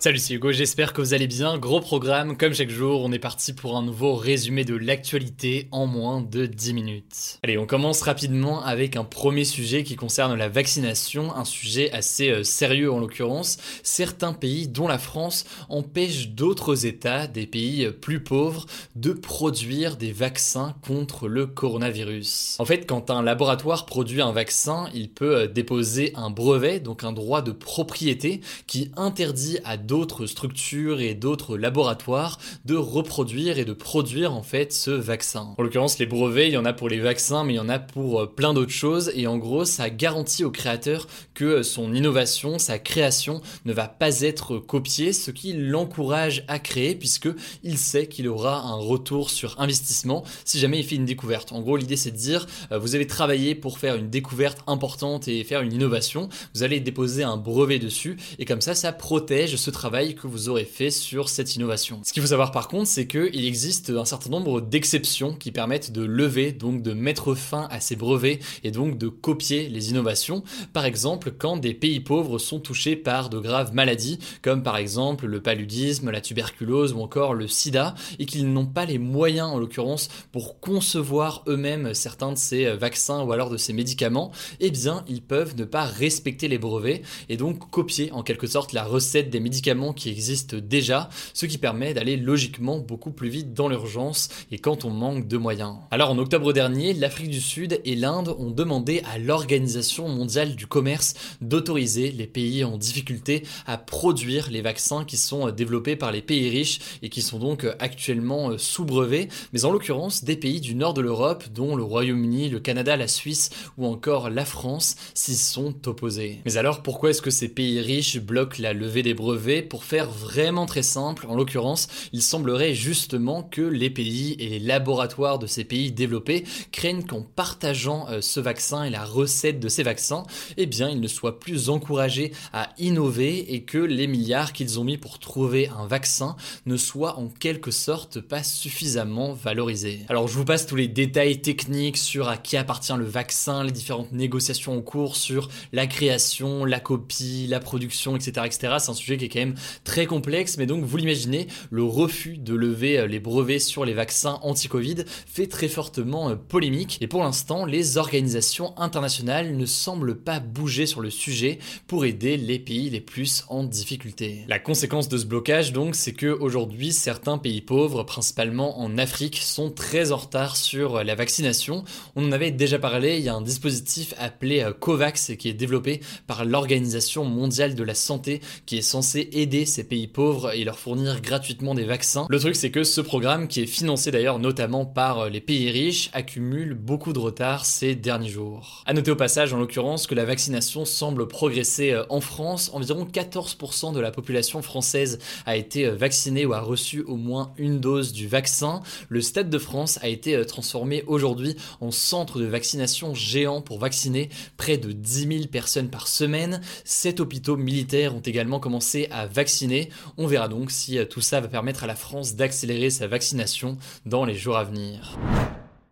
Salut, c'est Hugo, j'espère que vous allez bien. Gros programme, comme chaque jour, on est parti pour un nouveau résumé de l'actualité en moins de 10 minutes. Allez, on commence rapidement avec un premier sujet qui concerne la vaccination, un sujet assez euh, sérieux en l'occurrence. Certains pays, dont la France, empêchent d'autres États, des pays euh, plus pauvres, de produire des vaccins contre le coronavirus. En fait, quand un laboratoire produit un vaccin, il peut euh, déposer un brevet, donc un droit de propriété, qui interdit à d'autres structures et d'autres laboratoires de reproduire et de produire en fait ce vaccin. En l'occurrence, les brevets, il y en a pour les vaccins, mais il y en a pour euh, plein d'autres choses. Et en gros, ça garantit au créateur que son innovation, sa création ne va pas être copiée, ce qui l'encourage à créer puisque il sait qu'il aura un retour sur investissement si jamais il fait une découverte. En gros, l'idée c'est de dire, euh, vous avez travaillé pour faire une découverte importante et faire une innovation, vous allez déposer un brevet dessus et comme ça, ça protège ce que vous aurez fait sur cette innovation. Ce qu'il faut savoir par contre, c'est qu'il existe un certain nombre d'exceptions qui permettent de lever, donc de mettre fin à ces brevets et donc de copier les innovations. Par exemple, quand des pays pauvres sont touchés par de graves maladies, comme par exemple le paludisme, la tuberculose ou encore le sida, et qu'ils n'ont pas les moyens en l'occurrence pour concevoir eux-mêmes certains de ces vaccins ou alors de ces médicaments, eh bien ils peuvent ne pas respecter les brevets et donc copier en quelque sorte la recette des médicaments qui existent déjà, ce qui permet d'aller logiquement beaucoup plus vite dans l'urgence et quand on manque de moyens. Alors en octobre dernier, l'Afrique du Sud et l'Inde ont demandé à l'Organisation mondiale du commerce d'autoriser les pays en difficulté à produire les vaccins qui sont développés par les pays riches et qui sont donc actuellement sous brevet, mais en l'occurrence des pays du nord de l'Europe dont le Royaume-Uni, le Canada, la Suisse ou encore la France s'y sont opposés. Mais alors pourquoi est-ce que ces pays riches bloquent la levée des brevets pour faire vraiment très simple, en l'occurrence, il semblerait justement que les pays et les laboratoires de ces pays développés craignent qu'en partageant euh, ce vaccin et la recette de ces vaccins, eh bien, ils ne soient plus encouragés à innover et que les milliards qu'ils ont mis pour trouver un vaccin ne soient en quelque sorte pas suffisamment valorisés. Alors, je vous passe tous les détails techniques sur à qui appartient le vaccin, les différentes négociations en cours sur la création, la copie, la production, etc., etc. C'est un sujet qui est quand même très complexe, mais donc vous l'imaginez, le refus de lever euh, les brevets sur les vaccins anti-Covid fait très fortement euh, polémique, et pour l'instant, les organisations internationales ne semblent pas bouger sur le sujet pour aider les pays les plus en difficulté. La conséquence de ce blocage donc, c'est que aujourd'hui, certains pays pauvres, principalement en Afrique, sont très en retard sur euh, la vaccination. On en avait déjà parlé, il y a un dispositif appelé COVAX qui est développé par l'Organisation mondiale de la santé qui est censé aider ces pays pauvres et leur fournir gratuitement des vaccins. Le truc c'est que ce programme, qui est financé d'ailleurs notamment par euh, les pays riches, accumule beaucoup de retard ces derniers jours. A noter au passage en l'occurrence que la vaccination semble progresser euh, en France. Environ 14% de la population française a été euh, vaccinée ou a reçu au moins une dose du vaccin. Le Stade de France a été transformé aujourd'hui en centre de vaccination géant pour vacciner près de 10 000 personnes par semaine. Sept hôpitaux militaires ont également commencé à vacciner. On verra donc si euh, tout ça va permettre à la France d'accélérer sa vaccination dans les jours à venir.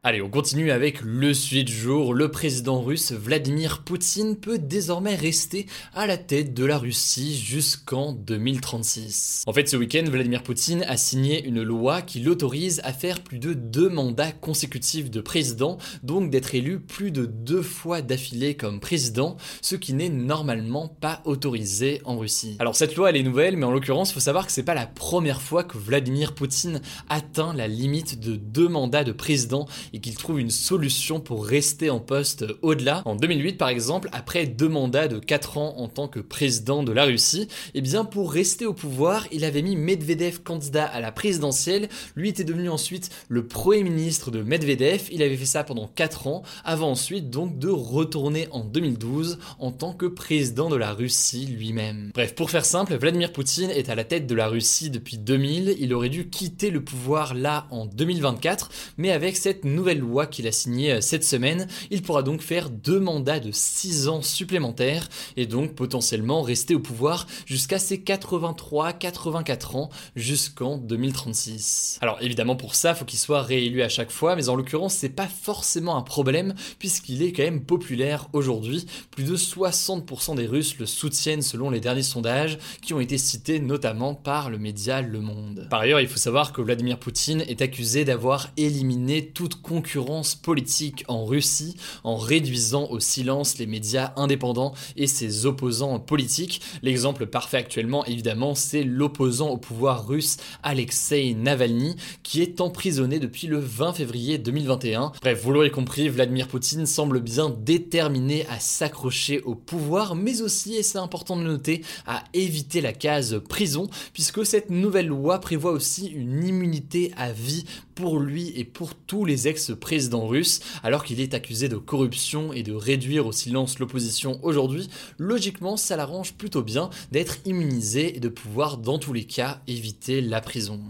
Allez, on continue avec le sujet du jour. Le président russe Vladimir Poutine peut désormais rester à la tête de la Russie jusqu'en 2036. En fait, ce week-end, Vladimir Poutine a signé une loi qui l'autorise à faire plus de deux mandats consécutifs de président, donc d'être élu plus de deux fois d'affilée comme président, ce qui n'est normalement pas autorisé en Russie. Alors cette loi, elle est nouvelle, mais en l'occurrence, faut savoir que c'est pas la première fois que Vladimir Poutine atteint la limite de deux mandats de président et qu'il trouve une solution pour rester en poste au-delà. En 2008 par exemple, après deux mandats de 4 ans en tant que président de la Russie, et eh bien pour rester au pouvoir, il avait mis Medvedev candidat à la présidentielle, lui était devenu ensuite le premier ministre de Medvedev, il avait fait ça pendant 4 ans, avant ensuite donc de retourner en 2012 en tant que président de la Russie lui-même. Bref, pour faire simple, Vladimir Poutine est à la tête de la Russie depuis 2000, il aurait dû quitter le pouvoir là en 2024, mais avec cette nouvelle loi qu'il a signée euh, cette semaine, il pourra donc faire deux mandats de 6 ans supplémentaires et donc potentiellement rester au pouvoir jusqu'à ses 83-84 ans jusqu'en 2036. Alors évidemment pour ça, faut qu'il soit réélu à chaque fois, mais en l'occurrence c'est pas forcément un problème puisqu'il est quand même populaire aujourd'hui. Plus de 60% des Russes le soutiennent selon les derniers sondages qui ont été cités notamment par le média Le Monde. Par ailleurs, il faut savoir que Vladimir Poutine est accusé d'avoir éliminé toute concurrence politique en Russie en réduisant au silence les médias indépendants et ses opposants politiques. L'exemple parfait actuellement, évidemment, c'est l'opposant au pouvoir russe Alexei Navalny, qui est emprisonné depuis le 20 février 2021. Bref, vous l'aurez compris, Vladimir Poutine semble bien déterminé à s'accrocher au pouvoir, mais aussi, et c'est important de noter, à éviter la case prison, puisque cette nouvelle loi prévoit aussi une immunité à vie pour lui et pour tous les ex-présidents russes, alors qu'il est accusé de corruption et de réduire au silence l'opposition aujourd'hui, logiquement ça l'arrange plutôt bien d'être immunisé et de pouvoir dans tous les cas éviter la prison.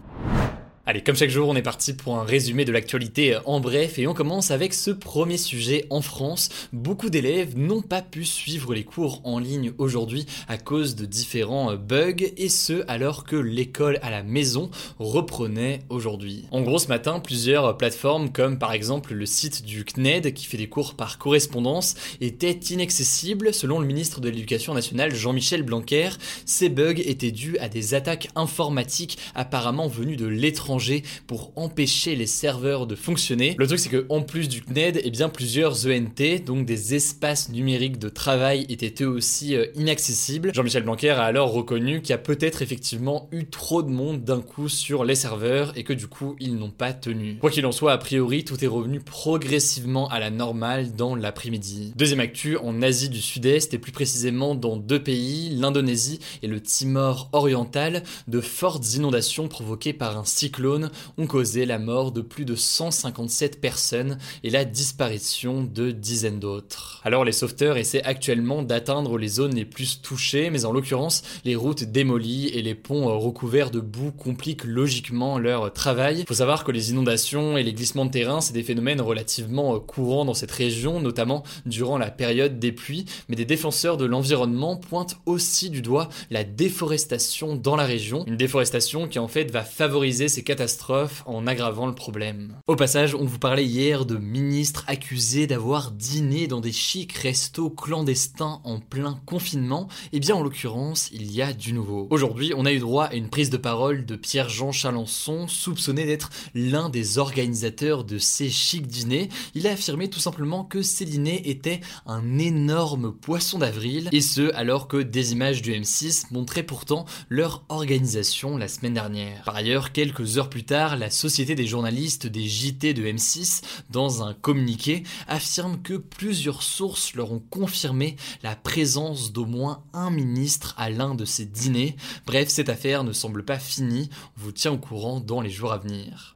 Allez, comme chaque jour, on est parti pour un résumé de l'actualité en bref et on commence avec ce premier sujet en France. Beaucoup d'élèves n'ont pas pu suivre les cours en ligne aujourd'hui à cause de différents bugs et ce alors que l'école à la maison reprenait aujourd'hui. En gros, ce matin, plusieurs plateformes comme par exemple le site du CNED qui fait des cours par correspondance étaient inaccessibles selon le ministre de l'Éducation nationale Jean-Michel Blanquer. Ces bugs étaient dus à des attaques informatiques apparemment venues de l'étranger pour empêcher les serveurs de fonctionner. Le truc c'est que en plus du CNED, et eh bien plusieurs ENT, donc des espaces numériques de travail, étaient eux aussi euh, inaccessibles. Jean-Michel Blanquer a alors reconnu qu'il y a peut-être effectivement eu trop de monde d'un coup sur les serveurs et que du coup ils n'ont pas tenu. Quoi qu'il en soit, a priori tout est revenu progressivement à la normale dans l'après-midi. Deuxième actu, en Asie du Sud-Est et plus précisément dans deux pays, l'Indonésie et le Timor oriental, de fortes inondations provoquées par un cyclone ont causé la mort de plus de 157 personnes et la disparition de dizaines d'autres. Alors les sauveteurs essaient actuellement d'atteindre les zones les plus touchées, mais en l'occurrence, les routes démolies et les ponts recouverts de boue compliquent logiquement leur travail. Il faut savoir que les inondations et les glissements de terrain, c'est des phénomènes relativement courants dans cette région, notamment durant la période des pluies, mais des défenseurs de l'environnement pointent aussi du doigt la déforestation dans la région, une déforestation qui en fait va favoriser ces catastrophe en aggravant le problème. Au passage, on vous parlait hier de ministres accusés d'avoir dîné dans des chics restos clandestins en plein confinement. Et eh bien en l'occurrence, il y a du nouveau. Aujourd'hui, on a eu droit à une prise de parole de Pierre-Jean Chalençon, soupçonné d'être l'un des organisateurs de ces chics dîners. Il a affirmé tout simplement que ces dîners étaient un énorme poisson d'avril, et ce alors que des images du M6 montraient pourtant leur organisation la semaine dernière. Par ailleurs, quelques plus tard, la Société des journalistes des JT de M6, dans un communiqué, affirme que plusieurs sources leur ont confirmé la présence d'au moins un ministre à l'un de ces dîners. Bref, cette affaire ne semble pas finie, on vous tient au courant dans les jours à venir.